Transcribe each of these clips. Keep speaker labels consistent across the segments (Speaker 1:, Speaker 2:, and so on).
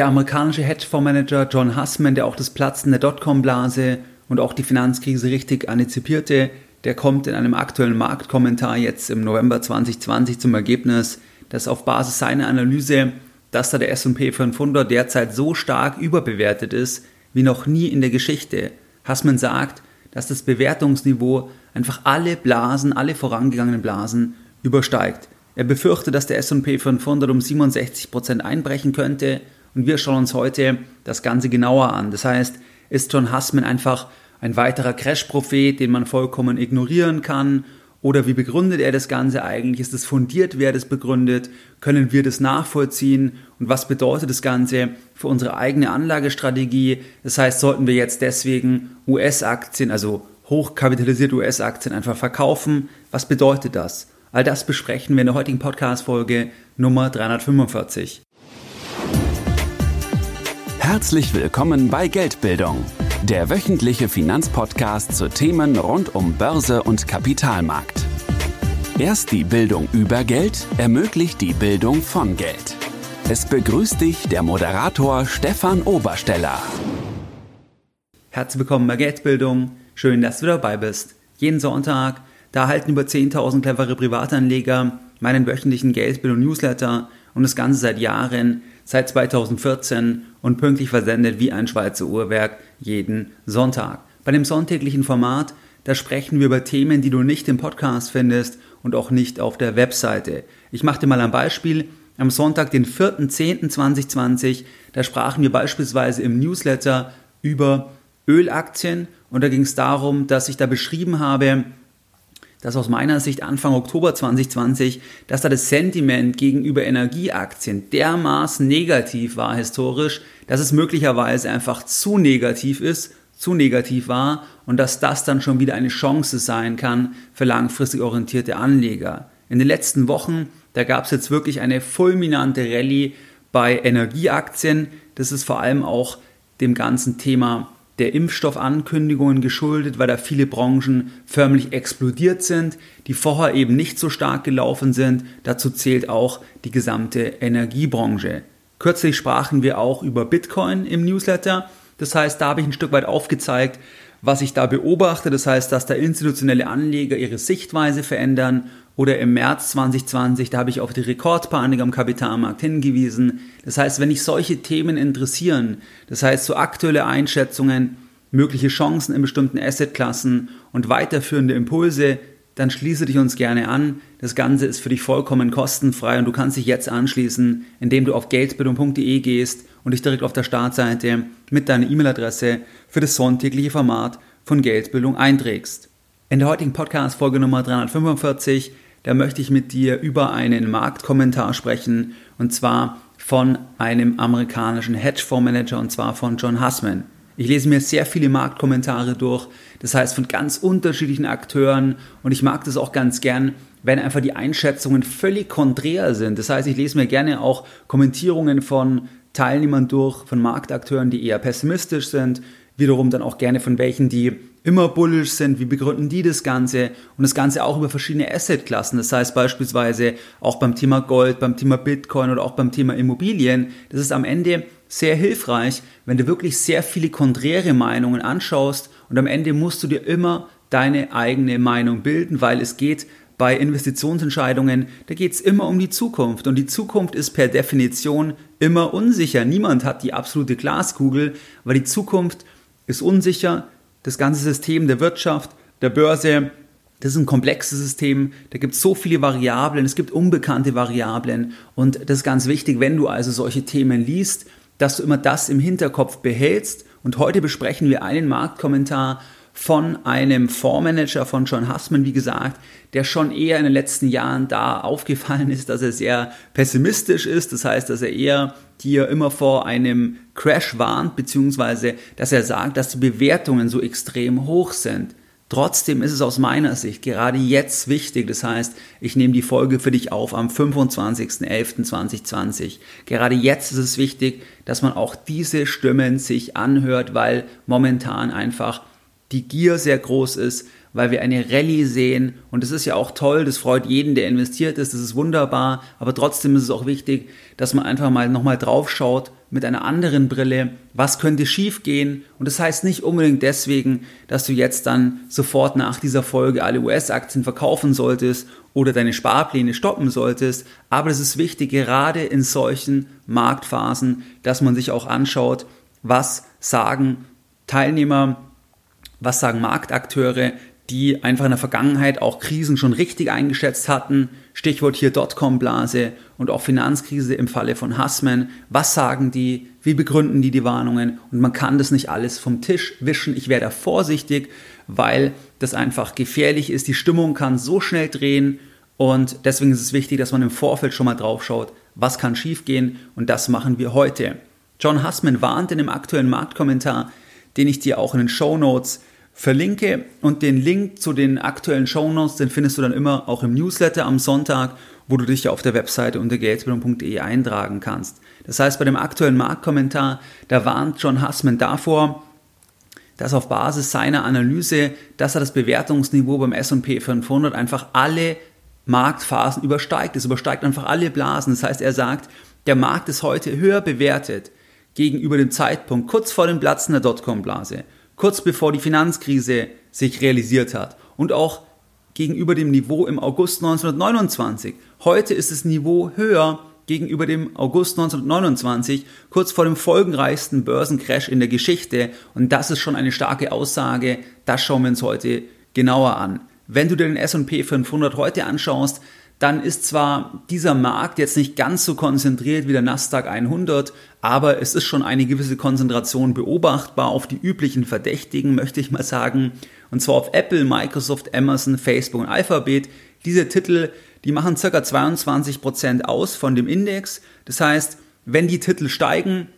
Speaker 1: Der amerikanische Hedgefondsmanager John Hussman, der auch das Platzen der Dotcom-Blase und auch die Finanzkrise richtig antizipierte, der kommt in einem aktuellen Marktkommentar jetzt im November 2020 zum Ergebnis, dass auf Basis seiner Analyse, dass da der S&P 500 derzeit so stark überbewertet ist wie noch nie in der Geschichte. Hassmann sagt, dass das Bewertungsniveau einfach alle Blasen, alle vorangegangenen Blasen übersteigt. Er befürchtet, dass der S&P 500 um 67% einbrechen könnte und wir schauen uns heute das Ganze genauer an. Das heißt, ist John Hassman einfach ein weiterer Crash-Prophet, den man vollkommen ignorieren kann? Oder wie begründet er das Ganze eigentlich? Ist es fundiert, wer das begründet? Können wir das nachvollziehen? Und was bedeutet das Ganze für unsere eigene Anlagestrategie? Das heißt, sollten wir jetzt deswegen US-Aktien, also hochkapitalisierte US-Aktien einfach verkaufen? Was bedeutet das? All das besprechen wir in der heutigen Podcast-Folge Nummer 345.
Speaker 2: Herzlich willkommen bei Geldbildung, der wöchentliche Finanzpodcast zu Themen rund um Börse und Kapitalmarkt. Erst die Bildung über Geld ermöglicht die Bildung von Geld. Es begrüßt dich der Moderator Stefan Obersteller.
Speaker 1: Herzlich willkommen bei Geldbildung. Schön, dass du dabei bist. Jeden Sonntag, da erhalten über 10.000 clevere Privatanleger meinen wöchentlichen Geldbildung-Newsletter und das Ganze seit Jahren seit 2014 und pünktlich versendet wie ein Schweizer Uhrwerk jeden Sonntag. Bei dem sonntäglichen Format, da sprechen wir über Themen, die du nicht im Podcast findest und auch nicht auf der Webseite. Ich mache dir mal ein Beispiel. Am Sonntag, den 4.10.2020, da sprachen wir beispielsweise im Newsletter über Ölaktien und da ging es darum, dass ich da beschrieben habe, dass aus meiner Sicht Anfang Oktober 2020, dass da das Sentiment gegenüber Energieaktien dermaßen negativ war historisch, dass es möglicherweise einfach zu negativ ist, zu negativ war und dass das dann schon wieder eine Chance sein kann für langfristig orientierte Anleger. In den letzten Wochen, da gab es jetzt wirklich eine fulminante Rallye bei Energieaktien. Das ist vor allem auch dem ganzen Thema der Impfstoffankündigungen geschuldet, weil da viele Branchen förmlich explodiert sind, die vorher eben nicht so stark gelaufen sind. Dazu zählt auch die gesamte Energiebranche. Kürzlich sprachen wir auch über Bitcoin im Newsletter. Das heißt, da habe ich ein Stück weit aufgezeigt, was ich da beobachte. Das heißt, dass da institutionelle Anleger ihre Sichtweise verändern oder im März 2020, da habe ich auf die Rekordpanik am Kapitalmarkt hingewiesen. Das heißt, wenn dich solche Themen interessieren, das heißt so aktuelle Einschätzungen, mögliche Chancen in bestimmten Assetklassen und weiterführende Impulse, dann schließe dich uns gerne an. Das Ganze ist für dich vollkommen kostenfrei und du kannst dich jetzt anschließen, indem du auf geldbildung.de gehst und dich direkt auf der Startseite mit deiner E-Mail-Adresse für das sonntägliche Format von Geldbildung einträgst. In der heutigen Podcast-Folge Nummer 345 da möchte ich mit dir über einen Marktkommentar sprechen und zwar von einem amerikanischen Hedgefondsmanager und zwar von John Hussman. Ich lese mir sehr viele Marktkommentare durch, das heißt von ganz unterschiedlichen Akteuren und ich mag das auch ganz gern, wenn einfach die Einschätzungen völlig konträr sind. Das heißt, ich lese mir gerne auch Kommentierungen von Teilnehmern durch, von Marktakteuren, die eher pessimistisch sind, wiederum dann auch gerne von welchen, die immer bullish sind, wie begründen die das Ganze und das Ganze auch über verschiedene Assetklassen, das heißt beispielsweise auch beim Thema Gold, beim Thema Bitcoin oder auch beim Thema Immobilien. Das ist am Ende sehr hilfreich, wenn du wirklich sehr viele konträre Meinungen anschaust und am Ende musst du dir immer deine eigene Meinung bilden, weil es geht bei Investitionsentscheidungen, da geht es immer um die Zukunft und die Zukunft ist per Definition immer unsicher. Niemand hat die absolute Glaskugel, weil die Zukunft ist unsicher, das ganze System der Wirtschaft, der Börse, das ist ein komplexes System, da gibt es so viele Variablen, es gibt unbekannte Variablen und das ist ganz wichtig, wenn du also solche Themen liest, dass du immer das im Hinterkopf behältst. Und heute besprechen wir einen Marktkommentar von einem Fondsmanager von John Hussman, wie gesagt, der schon eher in den letzten Jahren da aufgefallen ist, dass er sehr pessimistisch ist. Das heißt, dass er eher dir immer vor einem Crash warnt, beziehungsweise dass er sagt, dass die Bewertungen so extrem hoch sind. Trotzdem ist es aus meiner Sicht gerade jetzt wichtig, das heißt, ich nehme die Folge für dich auf am 25.11.2020. Gerade jetzt ist es wichtig, dass man auch diese Stimmen sich anhört, weil momentan einfach die Gier sehr groß ist, weil wir eine Rallye sehen. Und das ist ja auch toll, das freut jeden, der investiert ist, das ist wunderbar, aber trotzdem ist es auch wichtig, dass man einfach mal nochmal drauf schaut mit einer anderen Brille, was könnte schiefgehen und das heißt nicht unbedingt deswegen, dass du jetzt dann sofort nach dieser Folge alle US-Aktien verkaufen solltest oder deine Sparpläne stoppen solltest, aber es ist wichtig, gerade in solchen Marktphasen, dass man sich auch anschaut, was sagen Teilnehmer, was sagen Marktakteure, die einfach in der Vergangenheit auch Krisen schon richtig eingeschätzt hatten. Stichwort hier Dotcom-Blase und auch Finanzkrise im Falle von Hassman. Was sagen die? Wie begründen die die Warnungen? Und man kann das nicht alles vom Tisch wischen. Ich wäre da vorsichtig, weil das einfach gefährlich ist. Die Stimmung kann so schnell drehen und deswegen ist es wichtig, dass man im Vorfeld schon mal drauf schaut, was kann schiefgehen und das machen wir heute. John Hassman warnt in dem aktuellen Marktkommentar, den ich dir auch in den Show Notes verlinke und den Link zu den aktuellen Shownotes, den findest du dann immer auch im Newsletter am Sonntag, wo du dich ja auf der Webseite unter geldbildung.de eintragen kannst. Das heißt, bei dem aktuellen Marktkommentar, da warnt John Hassman davor, dass auf Basis seiner Analyse, dass er das Bewertungsniveau beim S&P 500 einfach alle Marktphasen übersteigt. Es übersteigt einfach alle Blasen. Das heißt, er sagt, der Markt ist heute höher bewertet gegenüber dem Zeitpunkt kurz vor dem Platzen der Dotcom-Blase kurz bevor die Finanzkrise sich realisiert hat und auch gegenüber dem Niveau im August 1929. Heute ist das Niveau höher gegenüber dem August 1929, kurz vor dem folgenreichsten Börsencrash in der Geschichte. Und das ist schon eine starke Aussage. Das schauen wir uns heute genauer an. Wenn du dir den S&P 500 heute anschaust, dann ist zwar dieser Markt jetzt nicht ganz so konzentriert wie der Nasdaq 100, aber es ist schon eine gewisse Konzentration beobachtbar auf die üblichen Verdächtigen, möchte ich mal sagen, und zwar auf Apple, Microsoft, Amazon, Facebook und Alphabet. Diese Titel, die machen ca. 22% aus von dem Index. Das heißt, wenn die Titel steigen,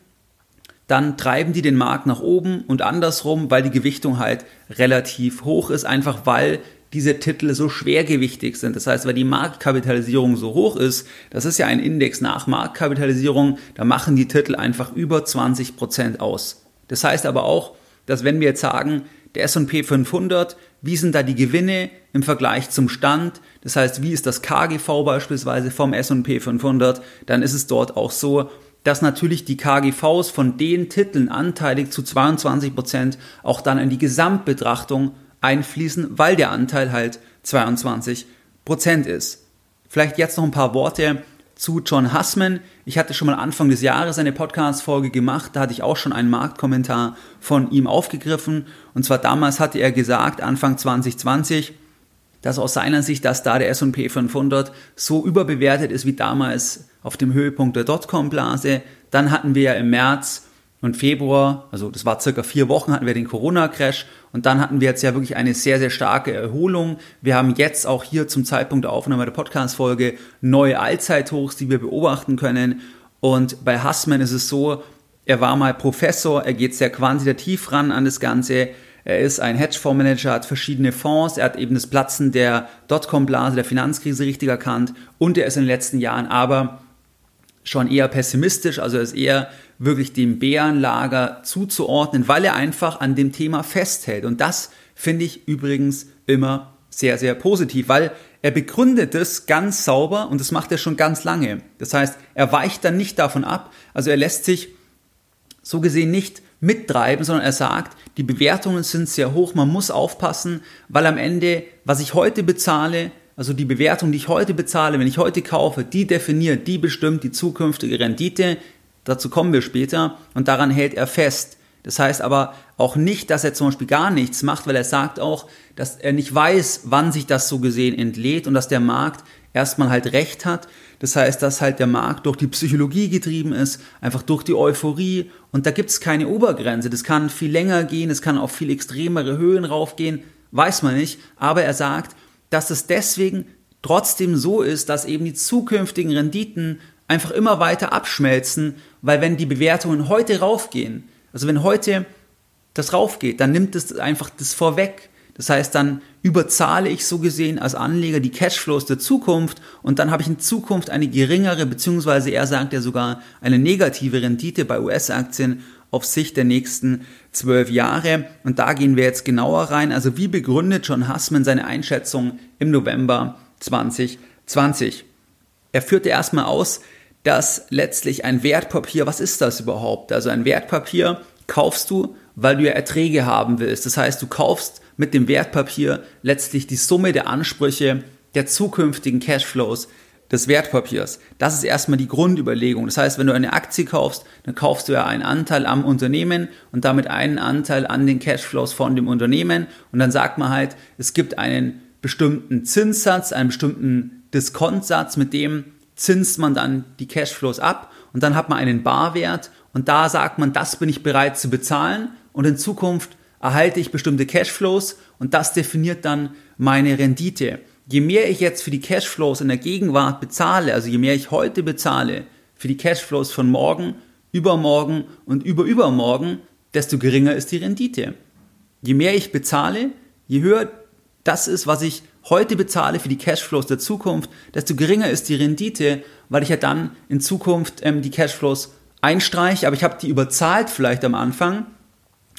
Speaker 1: dann treiben die den Markt nach oben und andersrum, weil die Gewichtung halt relativ hoch ist, einfach weil diese Titel so schwergewichtig sind. Das heißt, weil die Marktkapitalisierung so hoch ist, das ist ja ein Index nach Marktkapitalisierung, da machen die Titel einfach über 20 Prozent aus. Das heißt aber auch, dass wenn wir jetzt sagen, der S&P 500, wie sind da die Gewinne im Vergleich zum Stand? Das heißt, wie ist das KGV beispielsweise vom S&P 500? Dann ist es dort auch so, dass natürlich die KGVs von den Titeln anteilig zu 22 Prozent auch dann in die Gesamtbetrachtung einfließen, weil der Anteil halt 22% ist. Vielleicht jetzt noch ein paar Worte zu John Hussman. Ich hatte schon mal Anfang des Jahres eine Podcast-Folge gemacht, da hatte ich auch schon einen Marktkommentar von ihm aufgegriffen. Und zwar damals hatte er gesagt, Anfang 2020, dass aus seiner Sicht, dass da der S&P 500 so überbewertet ist wie damals auf dem Höhepunkt der Dotcom-Blase. Dann hatten wir ja im März und Februar, also das war circa vier Wochen, hatten wir den Corona-Crash und dann hatten wir jetzt ja wirklich eine sehr, sehr starke Erholung. Wir haben jetzt auch hier zum Zeitpunkt der Aufnahme der Podcast-Folge neue Allzeithochs, die wir beobachten können. Und bei Hassman ist es so, er war mal Professor, er geht sehr quantitativ ran an das Ganze. Er ist ein Hedgefondsmanager, hat verschiedene Fonds, er hat eben das Platzen der Dotcom-Blase, der Finanzkrise richtig erkannt und er ist in den letzten Jahren aber schon eher pessimistisch, also er ist eher wirklich dem Bärenlager zuzuordnen, weil er einfach an dem Thema festhält. Und das finde ich übrigens immer sehr, sehr positiv, weil er begründet es ganz sauber und das macht er schon ganz lange. Das heißt, er weicht dann nicht davon ab, also er lässt sich so gesehen nicht mittreiben, sondern er sagt, die Bewertungen sind sehr hoch, man muss aufpassen, weil am Ende, was ich heute bezahle, also die Bewertung, die ich heute bezahle, wenn ich heute kaufe, die definiert, die bestimmt die zukünftige Rendite. Dazu kommen wir später und daran hält er fest. Das heißt aber auch nicht, dass er zum Beispiel gar nichts macht, weil er sagt auch, dass er nicht weiß, wann sich das so gesehen entlädt und dass der Markt erstmal halt recht hat. Das heißt, dass halt der Markt durch die Psychologie getrieben ist, einfach durch die Euphorie und da gibt es keine Obergrenze. Das kann viel länger gehen, es kann auf viel extremere Höhen raufgehen, weiß man nicht. Aber er sagt, dass es deswegen trotzdem so ist, dass eben die zukünftigen Renditen einfach immer weiter abschmelzen, weil wenn die Bewertungen heute raufgehen, also wenn heute das raufgeht, dann nimmt es einfach das vorweg. Das heißt, dann überzahle ich so gesehen als Anleger die Cashflows der Zukunft und dann habe ich in Zukunft eine geringere, beziehungsweise er sagt ja sogar eine negative Rendite bei US-Aktien auf Sicht der nächsten zwölf Jahre. Und da gehen wir jetzt genauer rein. Also wie begründet John Hassman seine Einschätzung im November 2020? Er führte erstmal aus, dass letztlich ein Wertpapier, was ist das überhaupt? Also ein Wertpapier kaufst du, weil du ja Erträge haben willst. Das heißt, du kaufst mit dem Wertpapier letztlich die Summe der Ansprüche der zukünftigen Cashflows des Wertpapiers. Das ist erstmal die Grundüberlegung. Das heißt, wenn du eine Aktie kaufst, dann kaufst du ja einen Anteil am Unternehmen und damit einen Anteil an den Cashflows von dem Unternehmen. Und dann sagt man halt, es gibt einen bestimmten Zinssatz, einen bestimmten Diskontsatz, mit dem zinst man dann die Cashflows ab und dann hat man einen Barwert und da sagt man, das bin ich bereit zu bezahlen und in Zukunft erhalte ich bestimmte Cashflows und das definiert dann meine Rendite je mehr ich jetzt für die Cashflows in der Gegenwart bezahle, also je mehr ich heute bezahle für die Cashflows von morgen, übermorgen und überübermorgen, desto geringer ist die Rendite. Je mehr ich bezahle, je höher das ist, was ich heute bezahle für die Cashflows der Zukunft, desto geringer ist die Rendite, weil ich ja dann in Zukunft ähm, die Cashflows einstreiche, aber ich habe die überzahlt vielleicht am Anfang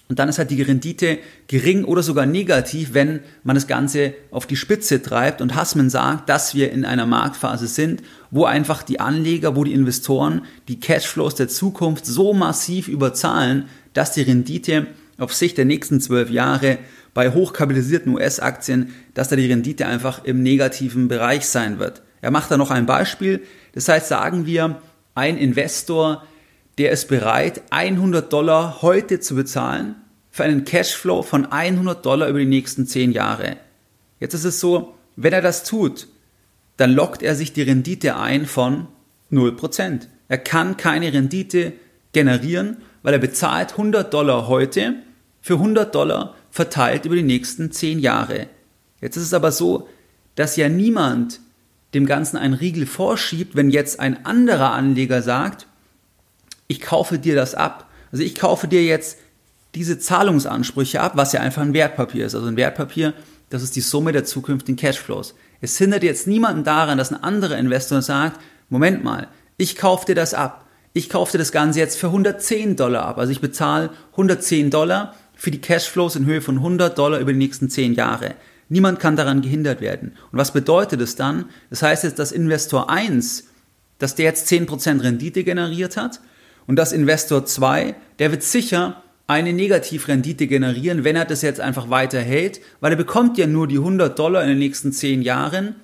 Speaker 1: und dann ist halt die Rendite gering oder sogar negativ, wenn man das Ganze auf die Spitze treibt. Und Hassman sagt, dass wir in einer Marktphase sind, wo einfach die Anleger, wo die Investoren die Cashflows der Zukunft so massiv überzahlen, dass die Rendite auf Sicht der nächsten zwölf Jahre bei hochkapitalisierten US-Aktien, dass da die Rendite einfach im negativen Bereich sein wird. Er macht da noch ein Beispiel. Das heißt, sagen wir, ein Investor der ist bereit, 100 Dollar heute zu bezahlen für einen Cashflow von 100 Dollar über die nächsten 10 Jahre. Jetzt ist es so, wenn er das tut, dann lockt er sich die Rendite ein von 0%. Er kann keine Rendite generieren, weil er bezahlt 100 Dollar heute für 100 Dollar verteilt über die nächsten 10 Jahre. Jetzt ist es aber so, dass ja niemand dem Ganzen einen Riegel vorschiebt, wenn jetzt ein anderer Anleger sagt, ich kaufe dir das ab. Also ich kaufe dir jetzt diese Zahlungsansprüche ab, was ja einfach ein Wertpapier ist. Also ein Wertpapier, das ist die Summe der zukünftigen Cashflows. Es hindert jetzt niemanden daran, dass ein anderer Investor sagt, Moment mal, ich kaufe dir das ab. Ich kaufe dir das Ganze jetzt für 110 Dollar ab. Also ich bezahle 110 Dollar für die Cashflows in Höhe von 100 Dollar über die nächsten 10 Jahre. Niemand kann daran gehindert werden. Und was bedeutet es dann? Das heißt jetzt, dass Investor 1, dass der jetzt 10% Rendite generiert hat und das Investor 2, der wird sicher eine Negativrendite generieren, wenn er das jetzt einfach weiterhält, weil er bekommt ja nur die 100 Dollar in den nächsten 10 Jahren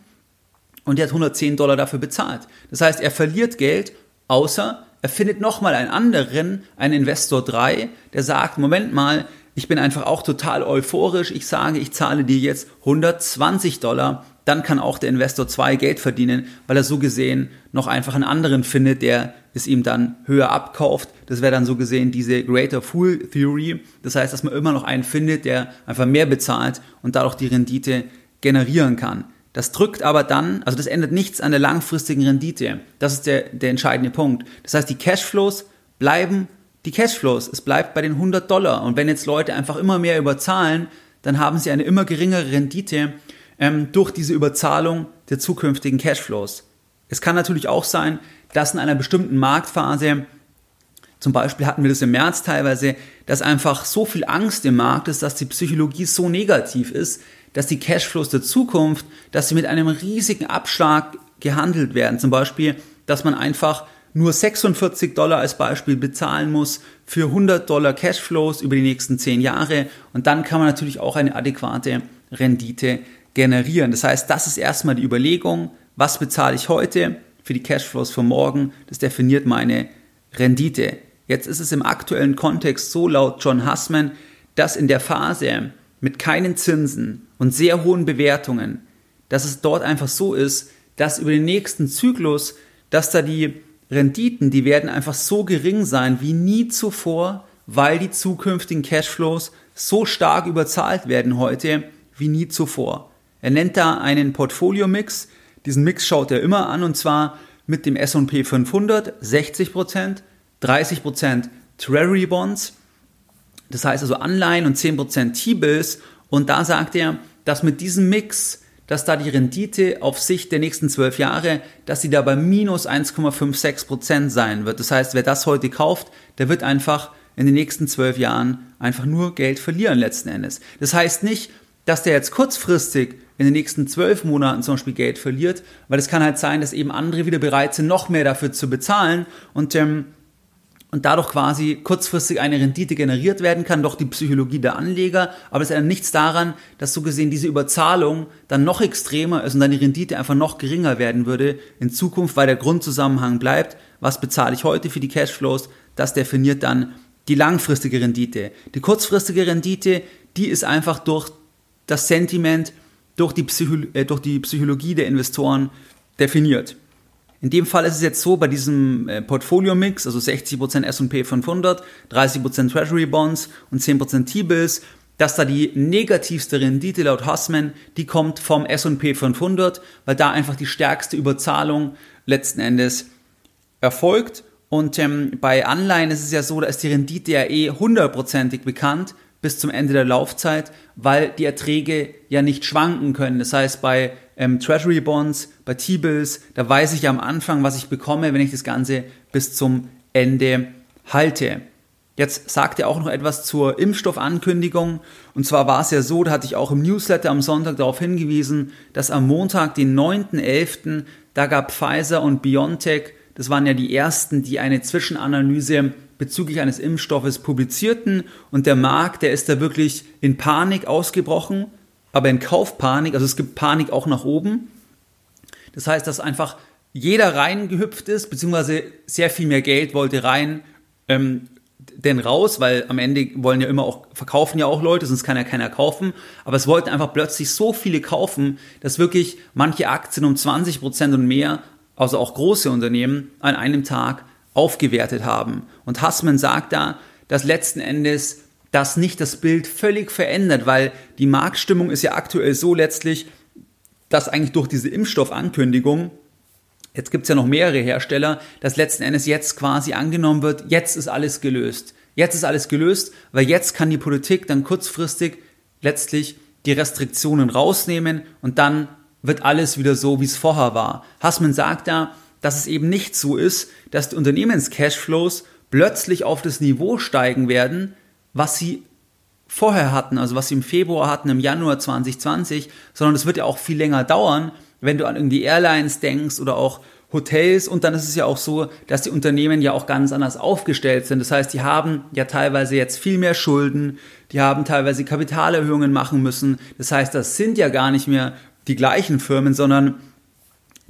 Speaker 1: und er hat 110 Dollar dafür bezahlt. Das heißt, er verliert Geld, außer er findet nochmal einen anderen, einen Investor 3, der sagt, Moment mal, ich bin einfach auch total euphorisch, ich sage, ich zahle dir jetzt 120 Dollar dann kann auch der Investor 2 Geld verdienen, weil er so gesehen noch einfach einen anderen findet, der es ihm dann höher abkauft. Das wäre dann so gesehen diese Greater Fool Theory. Das heißt, dass man immer noch einen findet, der einfach mehr bezahlt und dadurch die Rendite generieren kann. Das drückt aber dann, also das ändert nichts an der langfristigen Rendite. Das ist der, der entscheidende Punkt. Das heißt, die Cashflows bleiben die Cashflows. Es bleibt bei den 100 Dollar. Und wenn jetzt Leute einfach immer mehr überzahlen, dann haben sie eine immer geringere Rendite ähm, durch diese Überzahlung der zukünftigen Cashflows. Es kann natürlich auch sein, dass in einer bestimmten Marktphase, zum Beispiel hatten wir das im März teilweise, dass einfach so viel Angst im Markt ist, dass die Psychologie so negativ ist, dass die Cashflows der Zukunft, dass sie mit einem riesigen Abschlag gehandelt werden. Zum Beispiel, dass man einfach nur 46 Dollar als Beispiel bezahlen muss für 100 Dollar Cashflows über die nächsten 10 Jahre und dann kann man natürlich auch eine adäquate Rendite generieren. Das heißt, das ist erstmal die Überlegung, was bezahle ich heute für die Cashflows von morgen, das definiert meine Rendite. Jetzt ist es im aktuellen Kontext so laut John Hussman, dass in der Phase mit keinen Zinsen und sehr hohen Bewertungen, dass es dort einfach so ist, dass über den nächsten Zyklus, dass da die Renditen, die werden einfach so gering sein wie nie zuvor, weil die zukünftigen Cashflows so stark überzahlt werden heute wie nie zuvor. Er nennt da einen Portfolio-Mix. Diesen Mix schaut er immer an und zwar mit dem S&P 500 60%, 30% Treasury Bonds, das heißt also Anleihen und 10% T-Bills und da sagt er, dass mit diesem Mix, dass da die Rendite auf Sicht der nächsten zwölf Jahre, dass sie da bei minus 1,56% sein wird. Das heißt, wer das heute kauft, der wird einfach in den nächsten zwölf Jahren einfach nur Geld verlieren letzten Endes. Das heißt nicht, dass der jetzt kurzfristig in den nächsten zwölf Monaten zum Beispiel Geld verliert, weil es kann halt sein, dass eben andere wieder bereit sind, noch mehr dafür zu bezahlen und ähm, und dadurch quasi kurzfristig eine Rendite generiert werden kann, doch die Psychologie der Anleger, aber es ändert nichts daran, dass so gesehen diese Überzahlung dann noch extremer ist und dann die Rendite einfach noch geringer werden würde in Zukunft, weil der Grundzusammenhang bleibt, was bezahle ich heute für die Cashflows, das definiert dann die langfristige Rendite. Die kurzfristige Rendite, die ist einfach durch das Sentiment, durch die, äh, durch die Psychologie der Investoren definiert. In dem Fall ist es jetzt so, bei diesem äh, Portfolio-Mix, also 60% S&P 500, 30% Treasury Bonds und 10% T-Bills, dass da die negativste Rendite laut Hussman, die kommt vom S&P 500, weil da einfach die stärkste Überzahlung letzten Endes erfolgt. Und ähm, bei Anleihen ist es ja so, da ist die Rendite ja eh hundertprozentig bekannt bis zum Ende der Laufzeit, weil die Erträge ja nicht schwanken können. Das heißt, bei ähm, Treasury Bonds, bei T-Bills, da weiß ich am Anfang, was ich bekomme, wenn ich das Ganze bis zum Ende halte. Jetzt sagt er auch noch etwas zur Impfstoffankündigung. Und zwar war es ja so, da hatte ich auch im Newsletter am Sonntag darauf hingewiesen, dass am Montag, den 9.11., da gab Pfizer und BioNTech, das waren ja die ersten, die eine Zwischenanalyse bezüglich eines Impfstoffes publizierten und der Markt, der ist da wirklich in Panik ausgebrochen aber in Kaufpanik, also es gibt Panik auch nach oben. Das heißt, dass einfach jeder reingehüpft ist, beziehungsweise sehr viel mehr Geld wollte rein, ähm, denn raus, weil am Ende wollen ja immer auch, verkaufen ja auch Leute, sonst kann ja keiner kaufen. Aber es wollten einfach plötzlich so viele kaufen, dass wirklich manche Aktien um 20 Prozent und mehr, also auch große Unternehmen, an einem Tag aufgewertet haben. Und Hassmann sagt da, dass letzten Endes das nicht das Bild völlig verändert, weil die Marktstimmung ist ja aktuell so letztlich, dass eigentlich durch diese Impfstoffankündigung, jetzt gibt es ja noch mehrere Hersteller, dass letzten Endes jetzt quasi angenommen wird, jetzt ist alles gelöst. Jetzt ist alles gelöst, weil jetzt kann die Politik dann kurzfristig letztlich die Restriktionen rausnehmen und dann wird alles wieder so, wie es vorher war. Hassmann sagt da, dass es eben nicht so ist, dass die Unternehmenscashflows plötzlich auf das Niveau steigen werden, was sie vorher hatten, also was sie im Februar hatten, im Januar 2020, sondern es wird ja auch viel länger dauern, wenn du an irgendwie Airlines denkst oder auch Hotels und dann ist es ja auch so, dass die Unternehmen ja auch ganz anders aufgestellt sind. Das heißt, die haben ja teilweise jetzt viel mehr Schulden, die haben teilweise Kapitalerhöhungen machen müssen. Das heißt, das sind ja gar nicht mehr die gleichen Firmen, sondern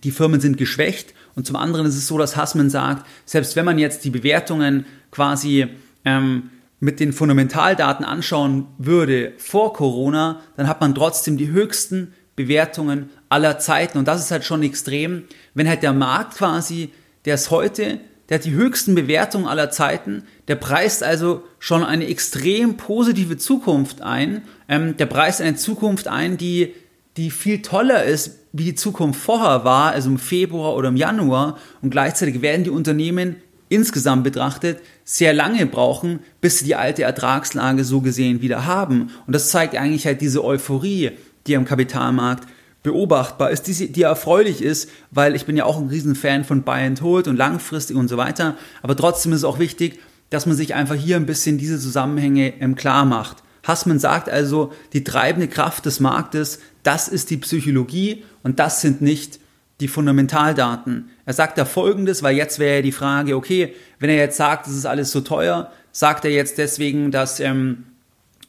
Speaker 1: die Firmen sind geschwächt. Und zum anderen ist es so, dass Hassman sagt, selbst wenn man jetzt die Bewertungen quasi ähm, mit den Fundamentaldaten anschauen würde vor Corona, dann hat man trotzdem die höchsten Bewertungen aller Zeiten. Und das ist halt schon extrem, wenn halt der Markt quasi, der ist heute, der hat die höchsten Bewertungen aller Zeiten, der preist also schon eine extrem positive Zukunft ein. Ähm, der preist eine Zukunft ein, die, die viel toller ist, wie die Zukunft vorher war, also im Februar oder im Januar. Und gleichzeitig werden die Unternehmen insgesamt betrachtet sehr lange brauchen, bis sie die alte Ertragslage so gesehen wieder haben. Und das zeigt eigentlich halt diese Euphorie, die am Kapitalmarkt beobachtbar ist, die, die erfreulich ist, weil ich bin ja auch ein Riesenfan von Buy and Hold und langfristig und so weiter. Aber trotzdem ist es auch wichtig, dass man sich einfach hier ein bisschen diese Zusammenhänge im klar macht. Hassmann sagt also, die treibende Kraft des Marktes, das ist die Psychologie und das sind nicht die Fundamentaldaten. Er sagt da folgendes, weil jetzt wäre ja die Frage, okay, wenn er jetzt sagt, es ist alles so teuer, sagt er jetzt deswegen, dass ähm,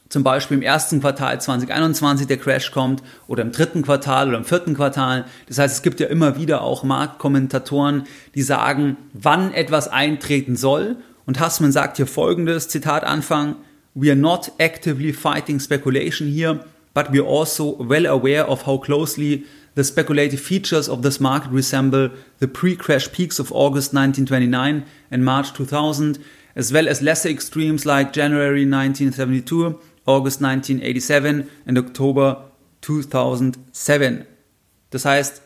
Speaker 1: zum Beispiel im ersten Quartal 2021 der Crash kommt oder im dritten Quartal oder im vierten Quartal. Das heißt, es gibt ja immer wieder auch Marktkommentatoren, die sagen, wann etwas eintreten soll. Und Hassmann sagt hier folgendes, Zitat Anfang, We are not actively fighting speculation here, but we are also well aware of how closely The speculative features of this market resemble the pre-crash peaks of August 1929 and March 2000, as well as lesser extremes like January 1972, August 1987 and October 2007. Das heißt,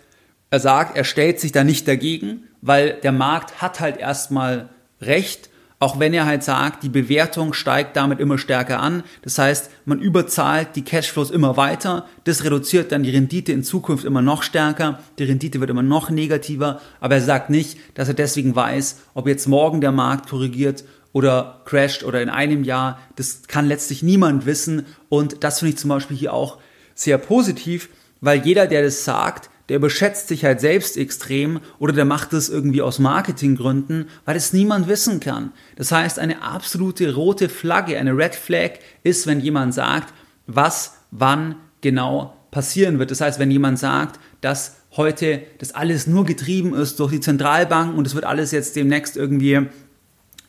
Speaker 1: er sagt, er stellt sich da nicht dagegen, weil der Markt hat halt erstmal recht auch wenn er halt sagt, die Bewertung steigt damit immer stärker an. Das heißt, man überzahlt die Cashflows immer weiter. Das reduziert dann die Rendite in Zukunft immer noch stärker. Die Rendite wird immer noch negativer. Aber er sagt nicht, dass er deswegen weiß, ob jetzt morgen der Markt korrigiert oder crasht oder in einem Jahr. Das kann letztlich niemand wissen. Und das finde ich zum Beispiel hier auch sehr positiv, weil jeder, der das sagt, der überschätzt sich halt selbst extrem oder der macht es irgendwie aus Marketinggründen, weil es niemand wissen kann. Das heißt, eine absolute rote Flagge, eine Red Flag ist, wenn jemand sagt, was wann genau passieren wird. Das heißt, wenn jemand sagt, dass heute das alles nur getrieben ist durch die Zentralbanken und es wird alles jetzt demnächst irgendwie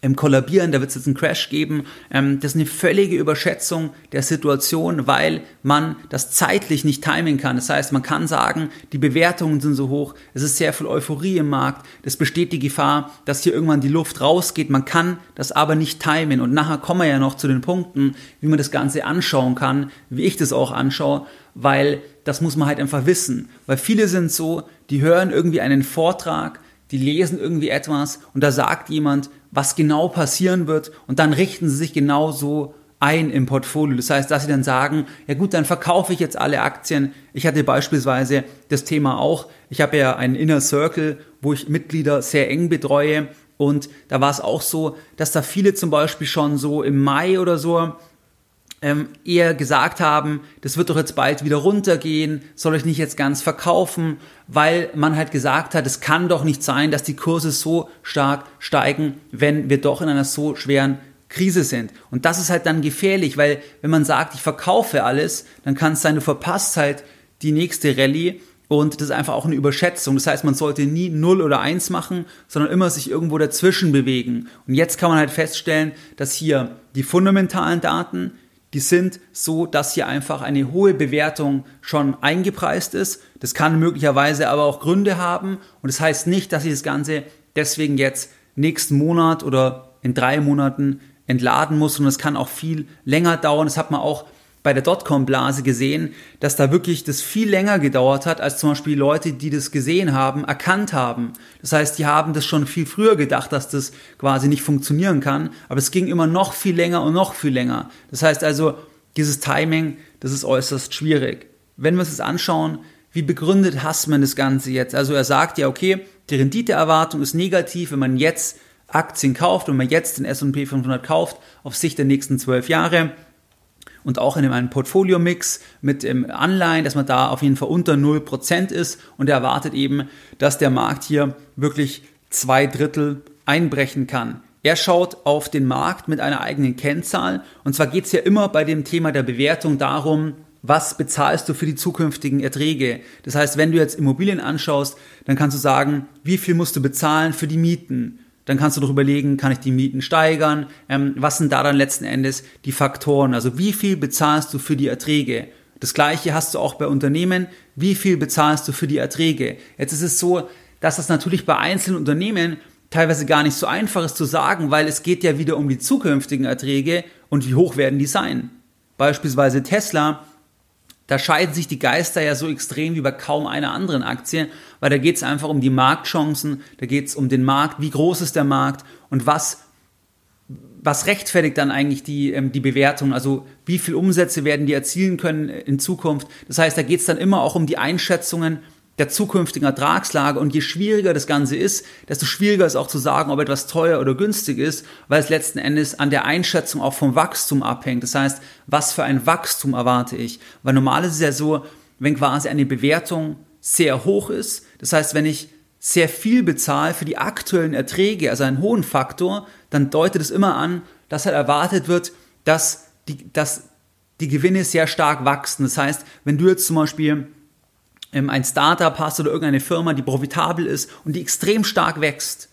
Speaker 1: ähm, kollabieren, da wird es jetzt einen Crash geben. Ähm, das ist eine völlige Überschätzung der Situation, weil man das zeitlich nicht timen kann. Das heißt, man kann sagen, die Bewertungen sind so hoch, es ist sehr viel Euphorie im Markt, es besteht die Gefahr, dass hier irgendwann die Luft rausgeht. Man kann das aber nicht timen. Und nachher kommen wir ja noch zu den Punkten, wie man das Ganze anschauen kann, wie ich das auch anschaue, weil das muss man halt einfach wissen. Weil viele sind so, die hören irgendwie einen Vortrag, die lesen irgendwie etwas und da sagt jemand, was genau passieren wird und dann richten sie sich genauso ein im Portfolio. Das heißt, dass sie dann sagen, ja gut, dann verkaufe ich jetzt alle Aktien. Ich hatte beispielsweise das Thema auch, ich habe ja einen Inner Circle, wo ich Mitglieder sehr eng betreue und da war es auch so, dass da viele zum Beispiel schon so im Mai oder so ähm, eher gesagt haben, das wird doch jetzt bald wieder runtergehen, soll ich nicht jetzt ganz verkaufen, weil man halt gesagt hat, es kann doch nicht sein, dass die Kurse so stark steigen, wenn wir doch in einer so schweren Krise sind. Und das ist halt dann gefährlich, weil wenn man sagt, ich verkaufe alles, dann kann es sein, du verpasst halt die nächste Rallye und das ist einfach auch eine Überschätzung. Das heißt, man sollte nie 0 oder 1 machen, sondern immer sich irgendwo dazwischen bewegen. Und jetzt kann man halt feststellen, dass hier die fundamentalen Daten, die sind so, dass hier einfach eine hohe Bewertung schon eingepreist ist. Das kann möglicherweise aber auch Gründe haben und das heißt nicht, dass ich das Ganze deswegen jetzt nächsten Monat oder in drei Monaten entladen muss und es kann auch viel länger dauern. Das hat man auch bei der Dotcom-Blase gesehen, dass da wirklich das viel länger gedauert hat, als zum Beispiel Leute, die das gesehen haben, erkannt haben. Das heißt, die haben das schon viel früher gedacht, dass das quasi nicht funktionieren kann, aber es ging immer noch viel länger und noch viel länger. Das heißt also, dieses Timing, das ist äußerst schwierig. Wenn wir uns das anschauen, wie begründet Hassmann das Ganze jetzt? Also er sagt ja, okay, die Renditeerwartung ist negativ, wenn man jetzt Aktien kauft und man jetzt den S&P 500 kauft auf Sicht der nächsten zwölf Jahre und auch in einem Portfolio-Mix mit ähm, Anleihen, dass man da auf jeden Fall unter 0% ist und er erwartet eben, dass der Markt hier wirklich zwei Drittel einbrechen kann. Er schaut auf den Markt mit einer eigenen Kennzahl und zwar geht es ja immer bei dem Thema der Bewertung darum, was bezahlst du für die zukünftigen Erträge? Das heißt, wenn du jetzt Immobilien anschaust, dann kannst du sagen, wie viel musst du bezahlen für die Mieten? Dann kannst du doch überlegen, kann ich die Mieten steigern? Ähm, was sind da dann letzten Endes die Faktoren? Also wie viel bezahlst du für die Erträge? Das gleiche hast du auch bei Unternehmen. Wie viel bezahlst du für die Erträge? Jetzt ist es so, dass das natürlich bei einzelnen Unternehmen teilweise gar nicht so einfach ist zu sagen, weil es geht ja wieder um die zukünftigen Erträge und wie hoch werden die sein. Beispielsweise Tesla da scheiden sich die Geister ja so extrem wie bei kaum einer anderen Aktie, weil da geht es einfach um die Marktchancen, da geht es um den Markt, wie groß ist der Markt und was, was rechtfertigt dann eigentlich die, ähm, die Bewertung, also wie viel Umsätze werden die erzielen können in Zukunft. Das heißt, da geht es dann immer auch um die Einschätzungen, der zukünftigen Ertragslage. Und je schwieriger das Ganze ist, desto schwieriger ist auch zu sagen, ob etwas teuer oder günstig ist, weil es letzten Endes an der Einschätzung auch vom Wachstum abhängt. Das heißt, was für ein Wachstum erwarte ich? Weil normal ist es ja so, wenn quasi eine Bewertung sehr hoch ist, das heißt, wenn ich sehr viel bezahle für die aktuellen Erträge, also einen hohen Faktor, dann deutet es immer an, dass halt erwartet wird, dass die, dass die Gewinne sehr stark wachsen. Das heißt, wenn du jetzt zum Beispiel ein Startup hast oder irgendeine Firma, die profitabel ist und die extrem stark wächst,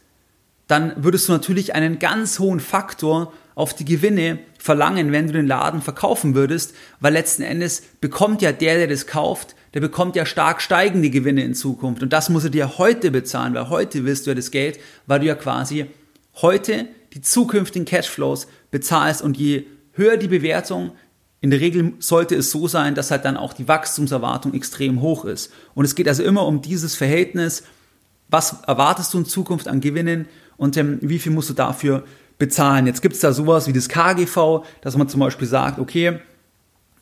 Speaker 1: dann würdest du natürlich einen ganz hohen Faktor auf die Gewinne verlangen, wenn du den Laden verkaufen würdest, weil letzten Endes bekommt ja der, der das kauft, der bekommt ja stark steigende Gewinne in Zukunft. Und das muss er dir heute bezahlen, weil heute wirst du ja das Geld, weil du ja quasi heute die zukünftigen Cashflows bezahlst und je höher die Bewertung, in der Regel sollte es so sein, dass halt dann auch die Wachstumserwartung extrem hoch ist. Und es geht also immer um dieses Verhältnis, was erwartest du in Zukunft an Gewinnen und ähm, wie viel musst du dafür bezahlen. Jetzt gibt es da sowas wie das KGV, dass man zum Beispiel sagt, okay,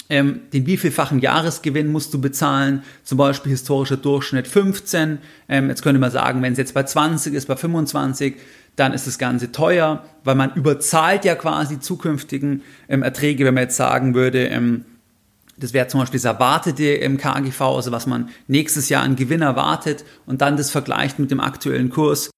Speaker 1: ähm, den wievielfachen Jahresgewinn musst du bezahlen, zum Beispiel historischer Durchschnitt 15. Ähm, jetzt könnte man sagen, wenn es jetzt bei 20 ist, bei 25, dann ist das Ganze teuer, weil man überzahlt ja quasi zukünftigen ähm, Erträge, wenn man jetzt sagen würde, ähm, das wäre zum Beispiel das erwartete im KGV, also was man nächstes Jahr an Gewinn erwartet und dann das vergleicht mit dem aktuellen Kurs.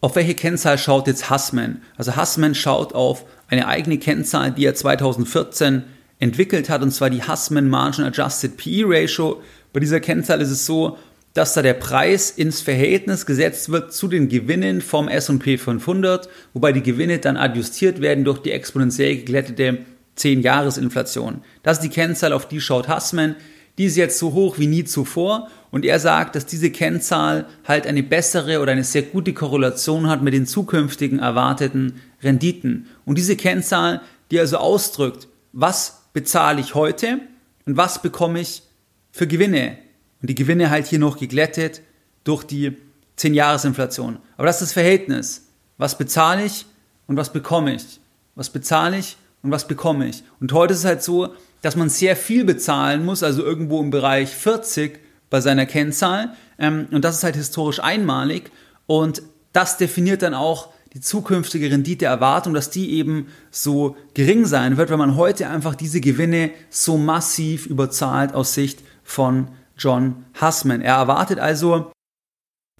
Speaker 1: Auf welche Kennzahl schaut jetzt Hassman? Also Hassman schaut auf eine eigene Kennzahl, die er 2014 entwickelt hat, und zwar die Hassman Margin Adjusted PE Ratio. Bei dieser Kennzahl ist es so, dass da der Preis ins Verhältnis gesetzt wird zu den Gewinnen vom S&P 500, wobei die Gewinne dann adjustiert werden durch die exponentiell geglättete 10-Jahres-Inflation. Das ist die Kennzahl, auf die schaut Hassman. Die ist jetzt so hoch wie nie zuvor und er sagt, dass diese Kennzahl halt eine bessere oder eine sehr gute Korrelation hat mit den zukünftigen erwarteten Renditen. Und diese Kennzahl, die also ausdrückt, was bezahle ich heute und was bekomme ich für Gewinne. Und die Gewinne halt hier noch geglättet durch die 10-Jahres-Inflation. Aber das ist das Verhältnis. Was bezahle ich und was bekomme ich? Was bezahle ich und was bekomme ich? Und heute ist es halt so, dass man sehr viel bezahlen muss, also irgendwo im Bereich 40 bei seiner Kennzahl. Ähm, und das ist halt historisch einmalig. Und das definiert dann auch die zukünftige Renditeerwartung, dass die eben so gering sein wird, wenn man heute einfach diese Gewinne so massiv überzahlt aus Sicht von John Hussman. Er erwartet also,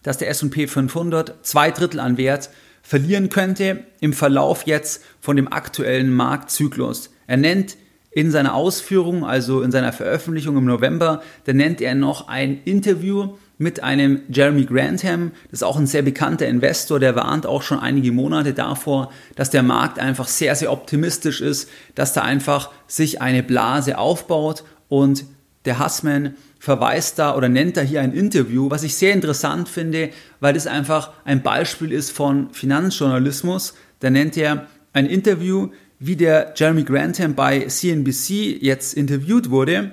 Speaker 1: dass der S&P 500 zwei Drittel an Wert verlieren könnte im Verlauf jetzt von dem aktuellen Marktzyklus. Er nennt in seiner Ausführung, also in seiner Veröffentlichung im November, da nennt er noch ein Interview mit einem Jeremy Grantham, das ist auch ein sehr bekannter Investor, der warnt auch schon einige Monate davor, dass der Markt einfach sehr, sehr optimistisch ist, dass da einfach sich eine Blase aufbaut und der Hassman verweist da oder nennt da hier ein Interview, was ich sehr interessant finde, weil das einfach ein Beispiel ist von Finanzjournalismus. Da nennt er ein Interview, wie der Jeremy Grantham bei CNBC jetzt interviewt wurde.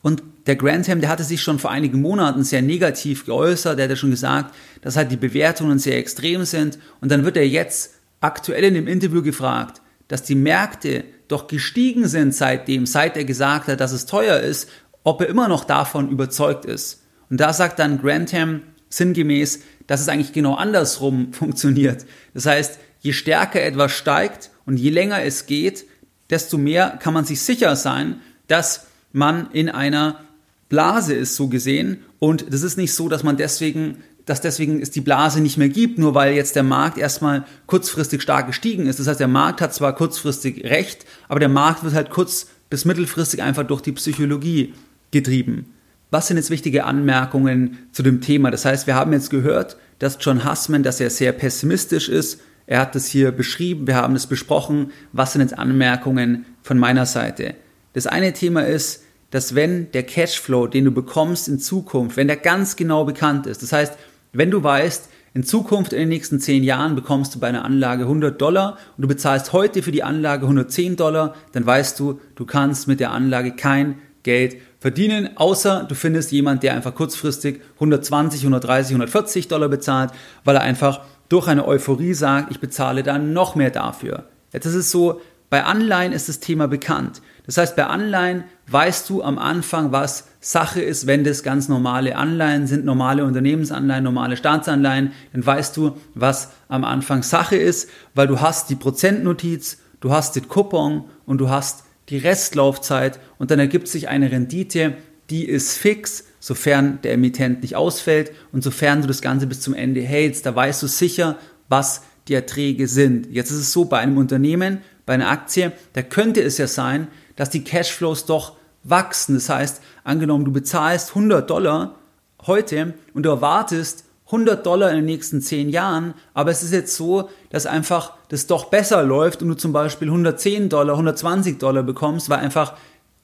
Speaker 1: Und der Grantham, der hatte sich schon vor einigen Monaten sehr negativ geäußert. Der hatte schon gesagt, dass halt die Bewertungen sehr extrem sind. Und dann wird er jetzt aktuell in dem Interview gefragt, dass die Märkte doch gestiegen sind seitdem, seit er gesagt hat, dass es teuer ist ob er immer noch davon überzeugt ist. Und da sagt dann Grantham sinngemäß, dass es eigentlich genau andersrum funktioniert. Das heißt, je stärker etwas steigt und je länger es geht, desto mehr kann man sich sicher sein, dass man in einer Blase ist, so gesehen. Und das ist nicht so, dass man deswegen, dass deswegen es die Blase nicht mehr gibt, nur weil jetzt der Markt erstmal kurzfristig stark gestiegen ist. Das heißt, der Markt hat zwar kurzfristig recht, aber der Markt wird halt kurz bis mittelfristig einfach durch die Psychologie getrieben. Was sind jetzt wichtige Anmerkungen zu dem Thema? Das heißt, wir haben jetzt gehört, dass John Hussman, dass er sehr pessimistisch ist. Er hat das hier beschrieben, wir haben es besprochen. Was sind jetzt Anmerkungen von meiner Seite? Das eine Thema ist, dass wenn der Cashflow, den du bekommst in Zukunft, wenn der ganz genau bekannt ist, das heißt, wenn du weißt, in Zukunft in den nächsten 10 Jahren bekommst du bei einer Anlage 100 Dollar und du bezahlst heute für die Anlage 110 Dollar, dann weißt du, du kannst mit der Anlage kein Geld verdienen, außer du findest jemand, der einfach kurzfristig 120, 130, 140 Dollar bezahlt, weil er einfach durch eine Euphorie sagt, ich bezahle dann noch mehr dafür. Jetzt ist es so, bei Anleihen ist das Thema bekannt. Das heißt, bei Anleihen weißt du am Anfang, was Sache ist, wenn das ganz normale Anleihen sind, normale Unternehmensanleihen, normale Staatsanleihen, dann weißt du, was am Anfang Sache ist, weil du hast die Prozentnotiz, du hast den Coupon und du hast die Restlaufzeit und dann ergibt sich eine Rendite, die ist fix, sofern der Emittent nicht ausfällt und sofern du das Ganze bis zum Ende hältst, da weißt du sicher, was die Erträge sind. Jetzt ist es so, bei einem Unternehmen, bei einer Aktie, da könnte es ja sein, dass die Cashflows doch wachsen. Das heißt, angenommen, du bezahlst 100 Dollar heute und du erwartest 100 Dollar in den nächsten 10 Jahren, aber es ist jetzt so, dass einfach das doch besser läuft und du zum Beispiel 110 Dollar, 120 Dollar bekommst, weil einfach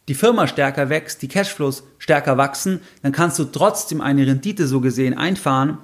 Speaker 1: die Firma stärker wächst, die Cashflows stärker wachsen, dann kannst du trotzdem eine Rendite so gesehen einfahren,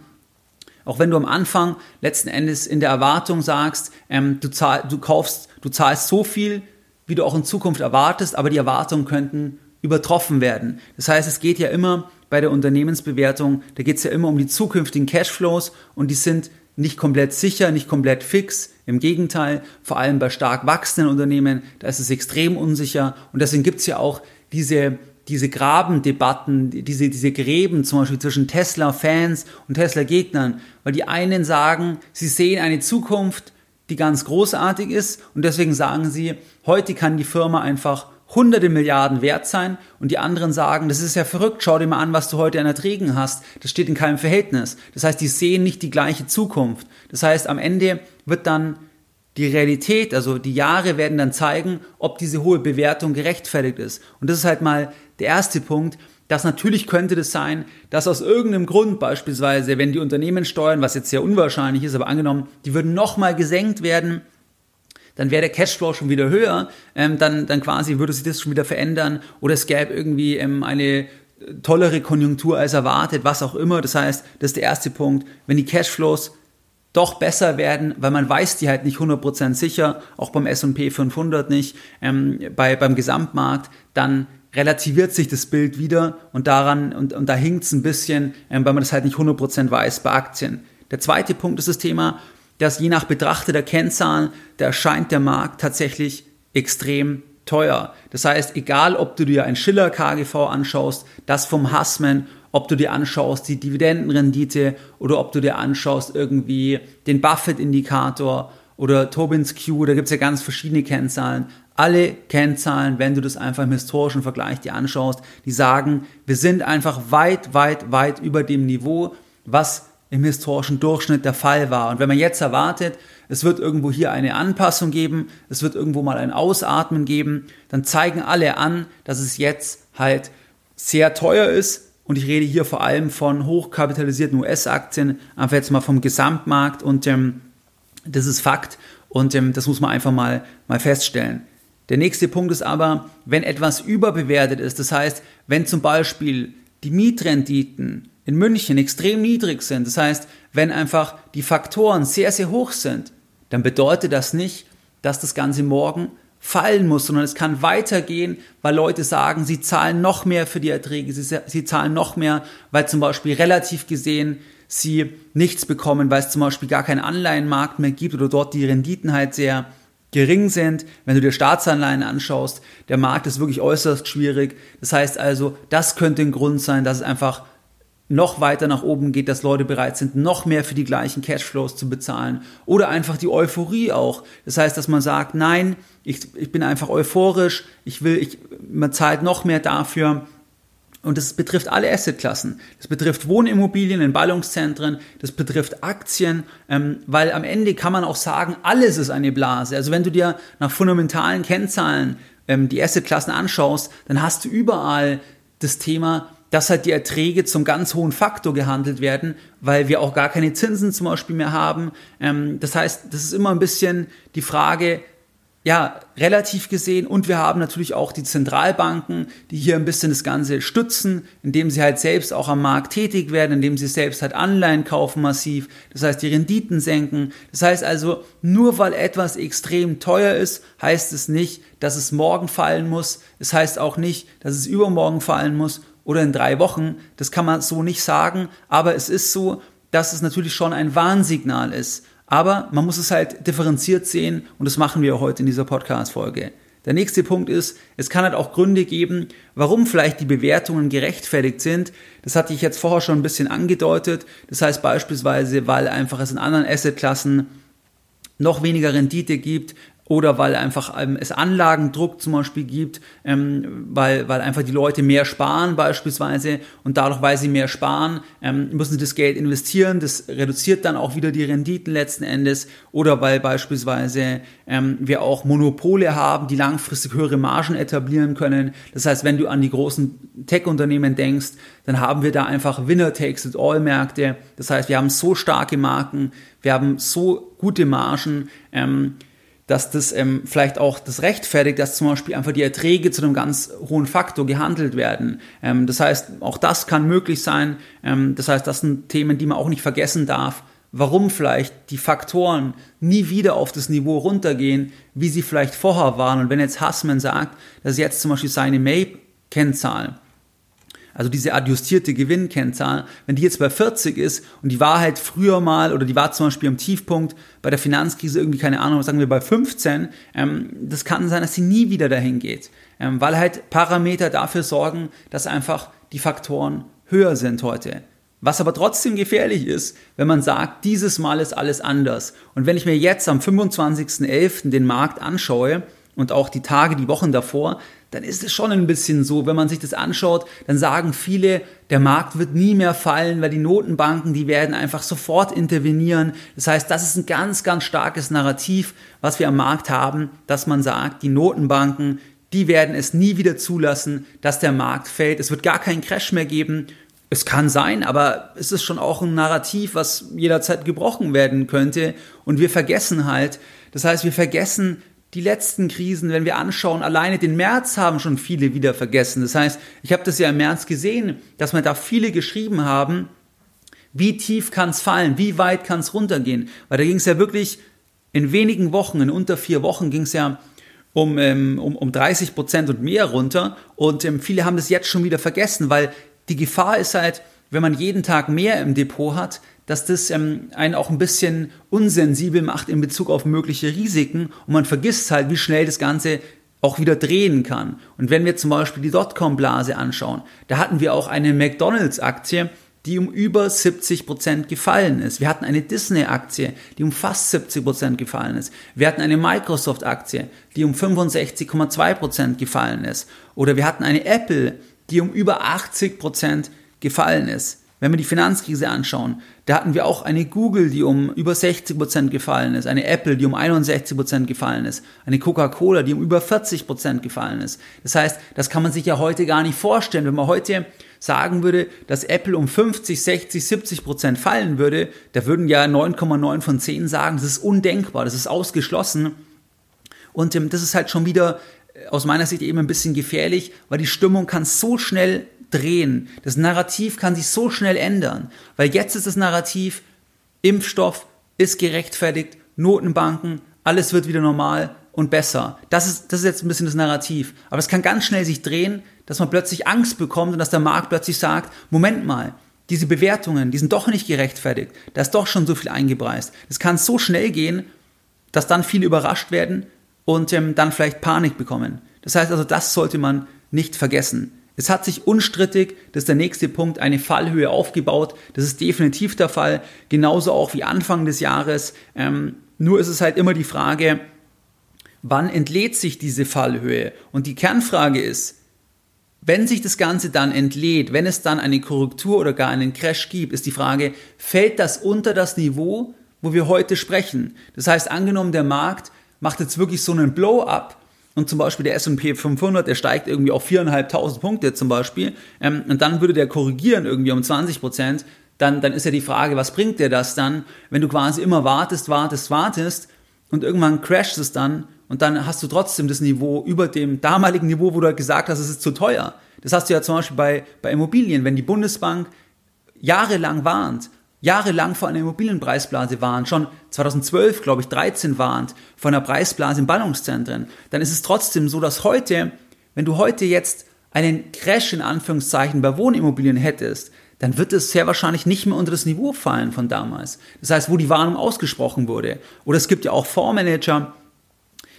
Speaker 1: auch wenn du am Anfang letzten Endes in der Erwartung sagst, ähm, du, zahl, du kaufst, du zahlst so viel, wie du auch in Zukunft erwartest, aber die Erwartungen könnten übertroffen werden. Das heißt, es geht ja immer bei der Unternehmensbewertung, da geht es ja immer um die zukünftigen Cashflows und die sind nicht komplett sicher, nicht komplett fix. Im Gegenteil, vor allem bei stark wachsenden Unternehmen, da ist es extrem unsicher und deswegen gibt es ja auch diese, diese Grabendebatten, diese, diese Gräben zum Beispiel zwischen Tesla-Fans und Tesla-Gegnern, weil die einen sagen, sie sehen eine Zukunft, die ganz großartig ist und deswegen sagen sie, heute kann die Firma einfach hunderte Milliarden wert sein und die anderen sagen, das ist ja verrückt, schau dir mal an, was du heute an Erträgen hast. Das steht in keinem Verhältnis. Das heißt, die sehen nicht die gleiche Zukunft. Das heißt, am Ende wird dann die Realität, also die Jahre werden dann zeigen, ob diese hohe Bewertung gerechtfertigt ist. Und das ist halt mal der erste Punkt, dass natürlich könnte das sein, dass aus irgendeinem Grund beispielsweise, wenn die Unternehmenssteuern, was jetzt sehr unwahrscheinlich ist, aber angenommen, die würden nochmal gesenkt werden, dann wäre der Cashflow schon wieder höher, ähm, dann, dann quasi würde sich das schon wieder verändern oder es gäbe irgendwie ähm, eine tollere Konjunktur als erwartet, was auch immer. Das heißt, das ist der erste Punkt. Wenn die Cashflows doch besser werden, weil man weiß die halt nicht 100% sicher, auch beim S&P 500 nicht, ähm, bei, beim Gesamtmarkt, dann relativiert sich das Bild wieder und daran, und, und da hinkt es ein bisschen, ähm, weil man das halt nicht 100% weiß bei Aktien. Der zweite Punkt ist das Thema, dass je nach betrachteter Kennzahlen, da erscheint der Markt tatsächlich extrem teuer. Das heißt, egal ob du dir ein Schiller KGV anschaust, das vom Hassman, ob du dir anschaust die Dividendenrendite oder ob du dir anschaust irgendwie den Buffett-Indikator oder Tobins Q, da gibt es ja ganz verschiedene Kennzahlen. Alle Kennzahlen, wenn du das einfach im historischen Vergleich dir anschaust, die sagen, wir sind einfach weit, weit, weit über dem Niveau, was im historischen Durchschnitt der Fall war. Und wenn man jetzt erwartet, es wird irgendwo hier eine Anpassung geben, es wird irgendwo mal ein Ausatmen geben, dann zeigen alle an, dass es jetzt halt sehr teuer ist. Und ich rede hier vor allem von hochkapitalisierten US-Aktien, einfach jetzt mal vom Gesamtmarkt. Und ähm, das ist Fakt. Und ähm, das muss man einfach mal, mal feststellen. Der nächste Punkt ist aber, wenn etwas überbewertet ist, das heißt, wenn zum Beispiel die Mietrenditen in München extrem niedrig sind, das heißt, wenn einfach die Faktoren sehr, sehr hoch sind, dann bedeutet das nicht, dass das Ganze morgen fallen muss, sondern es kann weitergehen, weil Leute sagen, sie zahlen noch mehr für die Erträge, sie, sie zahlen noch mehr, weil zum Beispiel relativ gesehen sie nichts bekommen, weil es zum Beispiel gar keinen Anleihenmarkt mehr gibt oder dort die Renditen halt sehr gering sind. Wenn du dir Staatsanleihen anschaust, der Markt ist wirklich äußerst schwierig. Das heißt also, das könnte ein Grund sein, dass es einfach noch weiter nach oben geht, dass Leute bereit sind, noch mehr für die gleichen Cashflows zu bezahlen. Oder einfach die Euphorie auch. Das heißt, dass man sagt, nein, ich, ich bin einfach euphorisch, ich will, ich, man zahlt noch mehr dafür. Und das betrifft alle Assetklassen. Das betrifft Wohnimmobilien in Ballungszentren, das betrifft Aktien, ähm, weil am Ende kann man auch sagen, alles ist eine Blase. Also wenn du dir nach fundamentalen Kennzahlen ähm, die Assetklassen anschaust, dann hast du überall das Thema, dass halt die Erträge zum ganz hohen Faktor gehandelt werden, weil wir auch gar keine Zinsen zum Beispiel mehr haben. Ähm, das heißt, das ist immer ein bisschen die Frage, ja, relativ gesehen. Und wir haben natürlich auch die Zentralbanken, die hier ein bisschen das Ganze stützen, indem sie halt selbst auch am Markt tätig werden, indem sie selbst halt Anleihen kaufen massiv. Das heißt, die Renditen senken. Das heißt also, nur weil etwas extrem teuer ist, heißt es nicht, dass es morgen fallen muss. Es heißt auch nicht, dass es übermorgen fallen muss oder in drei Wochen. Das kann man so nicht sagen, aber es ist so, dass es natürlich schon ein Warnsignal ist. Aber man muss es halt differenziert sehen und das machen wir heute in dieser Podcast-Folge. Der nächste Punkt ist, es kann halt auch Gründe geben, warum vielleicht die Bewertungen gerechtfertigt sind. Das hatte ich jetzt vorher schon ein bisschen angedeutet. Das heißt beispielsweise, weil einfach es in anderen Assetklassen noch weniger Rendite gibt, oder weil einfach ähm, es Anlagendruck zum Beispiel gibt, ähm, weil, weil einfach die Leute mehr sparen beispielsweise und dadurch, weil sie mehr sparen, ähm, müssen sie das Geld investieren, das reduziert dann auch wieder die Renditen letzten Endes oder weil beispielsweise ähm, wir auch Monopole haben, die langfristig höhere Margen etablieren können. Das heißt, wenn du an die großen Tech-Unternehmen denkst, dann haben wir da einfach Winner-Takes-it-all-Märkte. Das heißt, wir haben so starke Marken, wir haben so gute Margen, ähm, dass das ähm, vielleicht auch das rechtfertigt, dass zum Beispiel einfach die Erträge zu einem ganz hohen Faktor gehandelt werden. Ähm, das heißt, auch das kann möglich sein. Ähm, das heißt, das sind Themen, die man auch nicht vergessen darf. Warum vielleicht die Faktoren nie wieder auf das Niveau runtergehen, wie sie vielleicht vorher waren. Und wenn jetzt Hassman sagt, dass jetzt zum Beispiel seine May-Kennzahl also diese adjustierte Gewinnkennzahl, wenn die jetzt bei 40 ist und die war halt früher mal oder die war zum Beispiel am Tiefpunkt bei der Finanzkrise irgendwie, keine Ahnung, sagen wir bei 15, ähm, das kann sein, dass sie nie wieder dahin geht, ähm, weil halt Parameter dafür sorgen, dass einfach die Faktoren höher sind heute. Was aber trotzdem gefährlich ist, wenn man sagt, dieses Mal ist alles anders. Und wenn ich mir jetzt am 25.11. den Markt anschaue und auch die Tage, die Wochen davor, dann ist es schon ein bisschen so, wenn man sich das anschaut, dann sagen viele, der Markt wird nie mehr fallen, weil die Notenbanken, die werden einfach sofort intervenieren. Das heißt, das ist ein ganz, ganz starkes Narrativ, was wir am Markt haben, dass man sagt, die Notenbanken, die werden es nie wieder zulassen, dass der Markt fällt. Es wird gar keinen Crash mehr geben es kann sein, aber es ist schon auch ein Narrativ, was jederzeit gebrochen werden könnte. Und wir vergessen halt, das heißt, wir vergessen die letzten Krisen, wenn wir anschauen, alleine den März haben schon viele wieder vergessen. Das heißt, ich habe das ja im März gesehen, dass man da viele geschrieben haben, wie tief kann es fallen, wie weit kann es runtergehen. Weil da ging es ja wirklich in wenigen Wochen, in unter vier Wochen ging es ja um, ähm, um, um 30 Prozent und mehr runter. Und ähm, viele haben das jetzt schon wieder vergessen, weil die Gefahr ist halt, wenn man jeden Tag mehr im Depot hat, dass das ähm, einen auch ein bisschen unsensibel macht in Bezug auf mögliche Risiken und man vergisst halt, wie schnell das Ganze auch wieder drehen kann. Und wenn wir zum Beispiel die Dotcom-Blase anschauen, da hatten wir auch eine McDonalds-Aktie, die um über 70 Prozent gefallen ist. Wir hatten eine Disney-Aktie, die um fast 70 Prozent gefallen ist. Wir hatten eine Microsoft-Aktie, die um 65,2 Prozent gefallen ist. Oder wir hatten eine Apple, die um über 80 Prozent gefallen ist. Wenn wir die Finanzkrise anschauen, da hatten wir auch eine Google, die um über 60 Prozent gefallen ist, eine Apple, die um 61 Prozent gefallen ist, eine Coca-Cola, die um über 40 Prozent gefallen ist. Das heißt, das kann man sich ja heute gar nicht vorstellen. Wenn man heute sagen würde, dass Apple um 50, 60, 70 Prozent fallen würde, da würden ja 9,9 von 10 sagen, das ist undenkbar, das ist ausgeschlossen. Und ähm, das ist halt schon wieder aus meiner Sicht eben ein bisschen gefährlich, weil die Stimmung kann so schnell drehen. Das Narrativ kann sich so schnell ändern, weil jetzt ist das Narrativ, Impfstoff ist gerechtfertigt, Notenbanken, alles wird wieder normal und besser. Das ist, das ist jetzt ein bisschen das Narrativ. Aber es kann ganz schnell sich drehen, dass man plötzlich Angst bekommt und dass der Markt plötzlich sagt, Moment mal, diese Bewertungen, die sind doch nicht gerechtfertigt. Da ist doch schon so viel eingepreist. Es kann so schnell gehen, dass dann viele überrascht werden und ähm, dann vielleicht Panik bekommen. Das heißt also, das sollte man nicht vergessen. Es hat sich unstrittig, das ist der nächste Punkt, eine Fallhöhe aufgebaut. Das ist definitiv der Fall, genauso auch wie Anfang des Jahres. Ähm, nur ist es halt immer die Frage, wann entlädt sich diese Fallhöhe? Und die Kernfrage ist, wenn sich das Ganze dann entlädt, wenn es dann eine Korrektur oder gar einen Crash gibt, ist die Frage, fällt das unter das Niveau, wo wir heute sprechen? Das heißt, angenommen, der Markt macht jetzt wirklich so einen Blow-up und zum Beispiel der S&P 500, der steigt irgendwie auf 4.500 Punkte zum Beispiel ähm, und dann würde der korrigieren irgendwie um 20 Prozent, dann, dann ist ja die Frage, was bringt dir das dann, wenn du quasi immer wartest, wartest, wartest und irgendwann crasht es dann und dann hast du trotzdem das Niveau über dem damaligen Niveau, wo du halt gesagt hast, es ist zu teuer. Das hast du ja zum Beispiel bei, bei Immobilien, wenn die Bundesbank jahrelang warnt, jahrelang vor einer Immobilienpreisblase waren, schon 2012, glaube ich, 13 warnt, vor einer Preisblase in Ballungszentren, dann ist es trotzdem so, dass heute, wenn du heute jetzt einen Crash in Anführungszeichen bei Wohnimmobilien hättest, dann wird es sehr wahrscheinlich nicht mehr unter das Niveau fallen von damals. Das heißt, wo die Warnung ausgesprochen wurde. Oder es gibt ja auch Fondsmanager,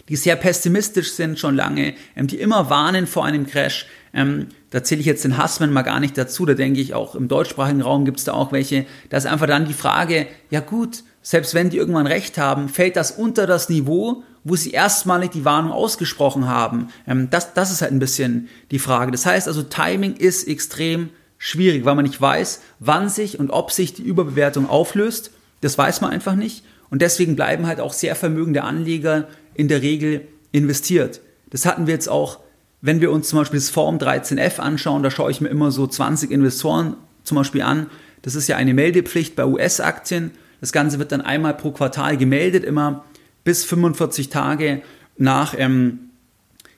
Speaker 1: die sehr pessimistisch sind schon lange, ähm, die immer warnen vor einem Crash. Ähm, da zähle ich jetzt den Hassman mal gar nicht dazu, da denke ich auch im deutschsprachigen Raum gibt es da auch welche. Da ist einfach dann die Frage, ja gut, selbst wenn die irgendwann recht haben, fällt das unter das Niveau, wo sie erstmalig die Warnung ausgesprochen haben. Ähm, das, das ist halt ein bisschen die Frage. Das heißt also, Timing ist extrem schwierig, weil man nicht weiß, wann sich und ob sich die Überbewertung auflöst. Das weiß man einfach nicht. Und deswegen bleiben halt auch sehr vermögende Anleger in der Regel investiert. Das hatten wir jetzt auch, wenn wir uns zum Beispiel das Form 13F anschauen, da schaue ich mir immer so 20 Investoren zum Beispiel an. Das ist ja eine Meldepflicht bei US-Aktien. Das Ganze wird dann einmal pro Quartal gemeldet, immer bis 45 Tage nach ähm,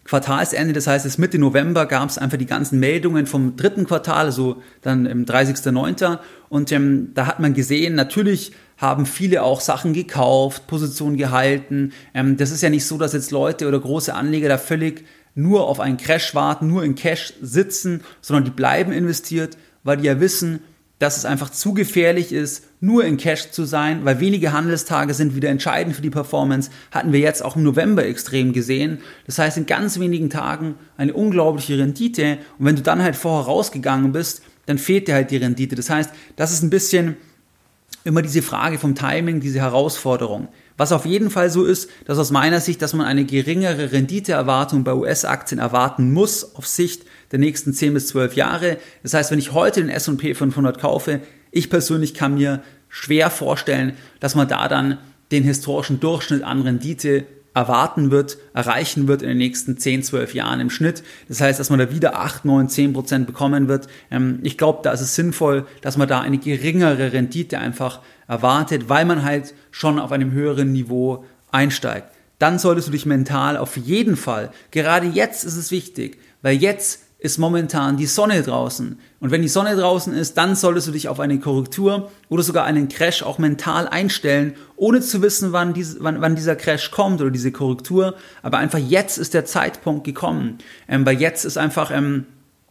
Speaker 1: Quartalsende, das heißt, es Mitte November gab es einfach die ganzen Meldungen vom dritten Quartal, also dann im 30.09. Und ähm, da hat man gesehen, natürlich haben viele auch Sachen gekauft, Positionen gehalten. Ähm, das ist ja nicht so, dass jetzt Leute oder große Anleger da völlig nur auf einen Crash warten, nur in Cash sitzen, sondern die bleiben investiert, weil die ja wissen, dass es einfach zu gefährlich ist, nur in Cash zu sein, weil wenige Handelstage sind wieder entscheidend für die Performance. Hatten wir jetzt auch im November extrem gesehen. Das heißt, in ganz wenigen Tagen eine unglaubliche Rendite. Und wenn du dann halt vorher rausgegangen bist, dann fehlt dir halt die Rendite. Das heißt, das ist ein bisschen immer diese Frage vom Timing, diese Herausforderung. Was auf jeden Fall so ist, dass aus meiner Sicht, dass man eine geringere Renditeerwartung bei US-Aktien erwarten muss auf Sicht der nächsten 10 bis 12 Jahre. Das heißt, wenn ich heute den S&P 500 kaufe, ich persönlich kann mir schwer vorstellen, dass man da dann den historischen Durchschnitt an Rendite erwarten wird, erreichen wird in den nächsten 10, 12 Jahren im Schnitt. Das heißt, dass man da wieder 8, 9, 10 Prozent bekommen wird. Ähm, ich glaube, da ist es sinnvoll, dass man da eine geringere Rendite einfach erwartet, weil man halt schon auf einem höheren Niveau einsteigt. Dann solltest du dich mental auf jeden Fall, gerade jetzt ist es wichtig, weil jetzt ist momentan die Sonne draußen. Und wenn die Sonne draußen ist, dann solltest du dich auf eine Korrektur oder sogar einen Crash auch mental einstellen, ohne zu wissen, wann, dies, wann, wann dieser Crash kommt oder diese Korrektur. Aber einfach jetzt ist der Zeitpunkt gekommen. Ähm, weil jetzt ist einfach ähm,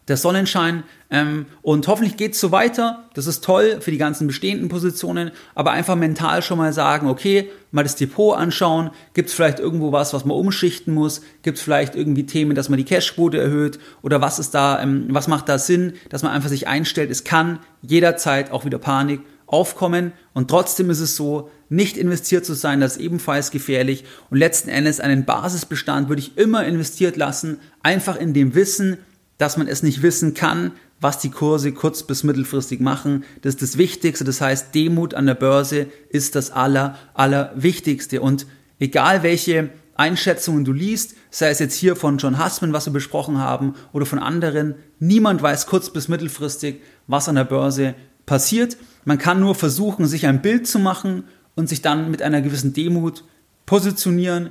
Speaker 1: der Sonnenschein. Ähm, und hoffentlich geht's so weiter. Das ist toll für die ganzen bestehenden Positionen. Aber einfach mental schon mal sagen, okay, mal das Depot anschauen. Gibt's vielleicht irgendwo was, was man umschichten muss? Gibt's vielleicht irgendwie Themen, dass man die Cashquote erhöht? Oder was ist da, ähm, was macht da Sinn, dass man einfach sich einstellt? Es kann jederzeit auch wieder Panik aufkommen. Und trotzdem ist es so, nicht investiert zu sein, das ist ebenfalls gefährlich. Und letzten Endes einen Basisbestand würde ich immer investiert lassen, einfach in dem Wissen, dass man es nicht wissen kann, was die Kurse kurz- bis mittelfristig machen. Das ist das Wichtigste. Das heißt, Demut an der Börse ist das aller, aller Wichtigste. Und egal welche Einschätzungen du liest, sei es jetzt hier von John Hussman, was wir besprochen haben, oder von anderen, niemand weiß kurz- bis mittelfristig, was an der Börse passiert. Man kann nur versuchen, sich ein Bild zu machen und sich dann mit einer gewissen Demut positionieren,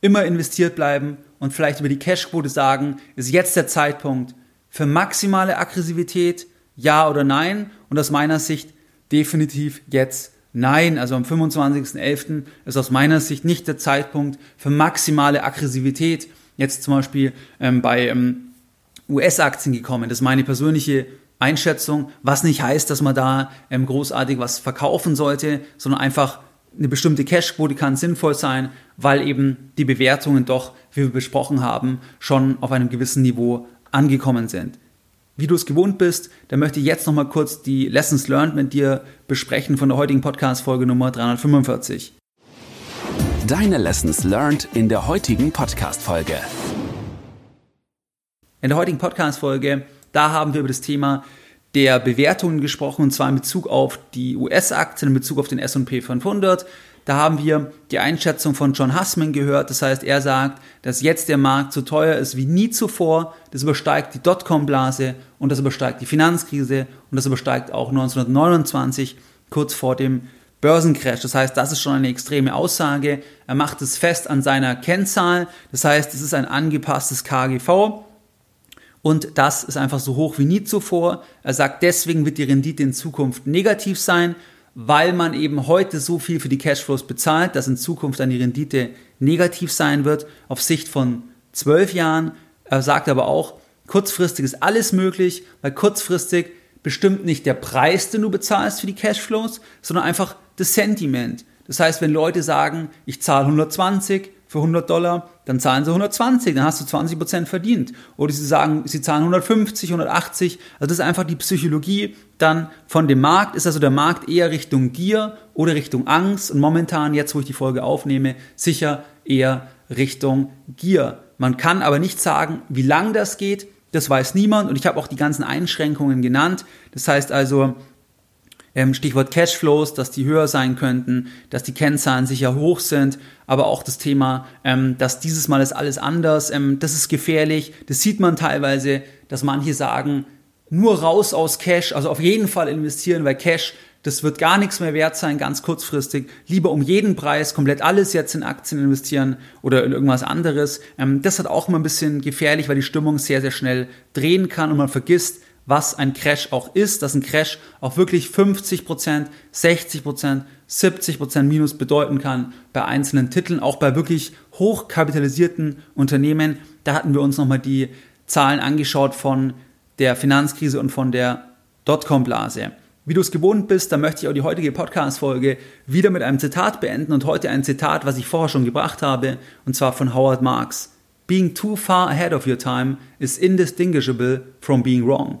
Speaker 1: immer investiert bleiben und vielleicht über die Cashquote sagen, ist jetzt der Zeitpunkt für maximale Aggressivität, ja oder nein? Und aus meiner Sicht definitiv jetzt nein. Also am 25.11. ist aus meiner Sicht nicht der Zeitpunkt für maximale Aggressivität. Jetzt zum Beispiel ähm, bei ähm, US-Aktien gekommen. Das ist meine persönliche Einschätzung, was nicht heißt, dass man da ähm, großartig was verkaufen sollte, sondern einfach eine bestimmte Cashquote kann sinnvoll sein, weil eben die Bewertungen doch, wie wir besprochen haben, schon auf einem gewissen Niveau angekommen sind. Wie du es gewohnt bist, da möchte ich jetzt nochmal kurz die Lessons Learned mit dir besprechen von der heutigen Podcast-Folge Nummer 345.
Speaker 2: Deine Lessons Learned in der heutigen Podcast-Folge.
Speaker 1: In der heutigen Podcast-Folge, da haben wir über das Thema der Bewertungen gesprochen, und zwar in Bezug auf die US-Aktien, in Bezug auf den S&P 500. Da haben wir die Einschätzung von John Hussman gehört. Das heißt, er sagt, dass jetzt der Markt so teuer ist wie nie zuvor. Das übersteigt die Dotcom-Blase und das übersteigt die Finanzkrise und das übersteigt auch 1929, kurz vor dem Börsencrash. Das heißt, das ist schon eine extreme Aussage. Er macht es fest an seiner Kennzahl. Das heißt, es ist ein angepasstes KGV. Und das ist einfach so hoch wie nie zuvor. Er sagt, deswegen wird die Rendite in Zukunft negativ sein, weil man eben heute so viel für die Cashflows bezahlt, dass in Zukunft dann die Rendite negativ sein wird, auf Sicht von zwölf Jahren. Er sagt aber auch, kurzfristig ist alles möglich, weil kurzfristig bestimmt nicht der Preis, den du bezahlst für die Cashflows, sondern einfach das Sentiment. Das heißt, wenn Leute sagen, ich zahle 120, für 100 Dollar, dann zahlen sie 120, dann hast du 20 Prozent verdient. Oder sie sagen, sie zahlen 150, 180. Also das ist einfach die Psychologie dann von dem Markt. Ist also der Markt eher Richtung Gier oder Richtung Angst und momentan, jetzt wo ich die Folge aufnehme, sicher eher Richtung Gier. Man kann aber nicht sagen, wie lang das geht. Das weiß niemand und ich habe auch die ganzen Einschränkungen genannt. Das heißt also, ähm, Stichwort Cashflows, dass die höher sein könnten, dass die Kennzahlen sicher hoch sind, aber auch das Thema, ähm, dass dieses Mal ist alles anders, ähm, das ist gefährlich. Das sieht man teilweise, dass manche sagen, nur raus aus Cash, also auf jeden Fall investieren, weil Cash, das wird gar nichts mehr wert sein, ganz kurzfristig. Lieber um jeden Preis komplett alles jetzt in Aktien investieren oder in irgendwas anderes. das hat auch immer ein bisschen gefährlich, weil die Stimmung sehr, sehr schnell drehen kann und man vergisst, was ein Crash auch ist, dass ein Crash auch wirklich 50%, 60%, 70% Minus bedeuten kann bei einzelnen Titeln, auch bei wirklich hochkapitalisierten Unternehmen. Da hatten wir uns nochmal die Zahlen angeschaut von der Finanzkrise und von der Dotcom-Blase. Wie du es gewohnt bist, da möchte ich auch die heutige Podcast-Folge wieder mit einem Zitat beenden und heute ein Zitat, was ich vorher schon gebracht habe, und zwar von Howard Marks. Being too far ahead of your time is indistinguishable from being wrong.